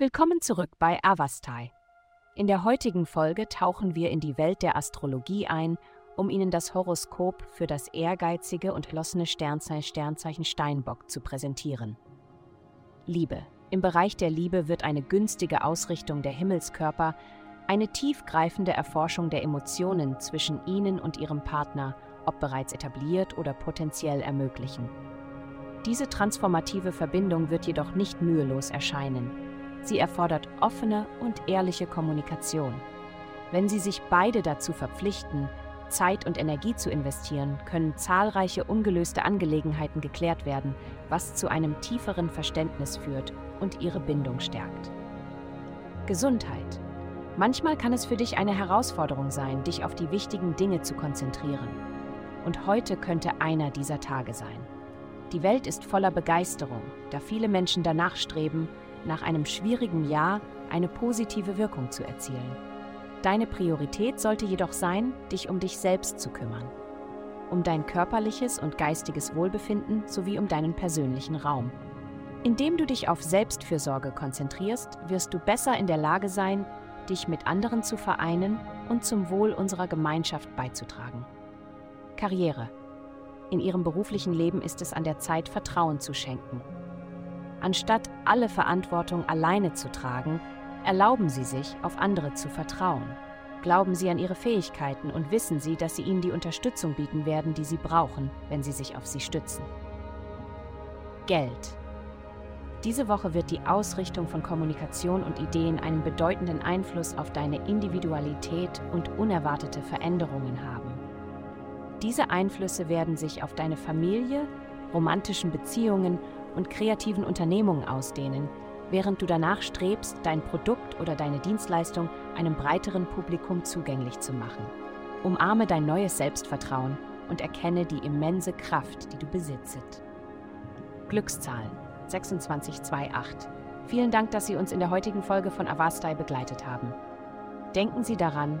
Willkommen zurück bei Avastai. In der heutigen Folge tauchen wir in die Welt der Astrologie ein, um Ihnen das Horoskop für das ehrgeizige und lossene Sternzeichen Sternzeichen Steinbock zu präsentieren. Liebe. Im Bereich der Liebe wird eine günstige Ausrichtung der Himmelskörper eine tiefgreifende Erforschung der Emotionen zwischen Ihnen und Ihrem Partner, ob bereits etabliert oder potenziell ermöglichen. Diese transformative Verbindung wird jedoch nicht mühelos erscheinen. Sie erfordert offene und ehrliche Kommunikation. Wenn Sie sich beide dazu verpflichten, Zeit und Energie zu investieren, können zahlreiche ungelöste Angelegenheiten geklärt werden, was zu einem tieferen Verständnis führt und Ihre Bindung stärkt. Gesundheit. Manchmal kann es für dich eine Herausforderung sein, dich auf die wichtigen Dinge zu konzentrieren. Und heute könnte einer dieser Tage sein. Die Welt ist voller Begeisterung, da viele Menschen danach streben, nach einem schwierigen Jahr eine positive Wirkung zu erzielen. Deine Priorität sollte jedoch sein, dich um dich selbst zu kümmern, um dein körperliches und geistiges Wohlbefinden sowie um deinen persönlichen Raum. Indem du dich auf Selbstfürsorge konzentrierst, wirst du besser in der Lage sein, dich mit anderen zu vereinen und zum Wohl unserer Gemeinschaft beizutragen. Karriere. In ihrem beruflichen Leben ist es an der Zeit, Vertrauen zu schenken Anstatt alle Verantwortung alleine zu tragen, erlauben Sie sich, auf andere zu vertrauen. Glauben Sie an Ihre Fähigkeiten und wissen Sie, dass Sie ihnen die Unterstützung bieten werden, die Sie brauchen, wenn Sie sich auf sie stützen. Geld. Diese Woche wird die Ausrichtung von Kommunikation und Ideen einen bedeutenden Einfluss auf deine Individualität und unerwartete Veränderungen haben. Diese Einflüsse werden sich auf deine Familie, romantischen Beziehungen und kreativen Unternehmungen ausdehnen, während du danach strebst, dein Produkt oder deine Dienstleistung einem breiteren Publikum zugänglich zu machen. Umarme dein neues Selbstvertrauen und erkenne die immense Kraft, die du besitzt. Glückszahlen 2628. Vielen Dank, dass Sie uns in der heutigen Folge von Avastai begleitet haben. Denken Sie daran,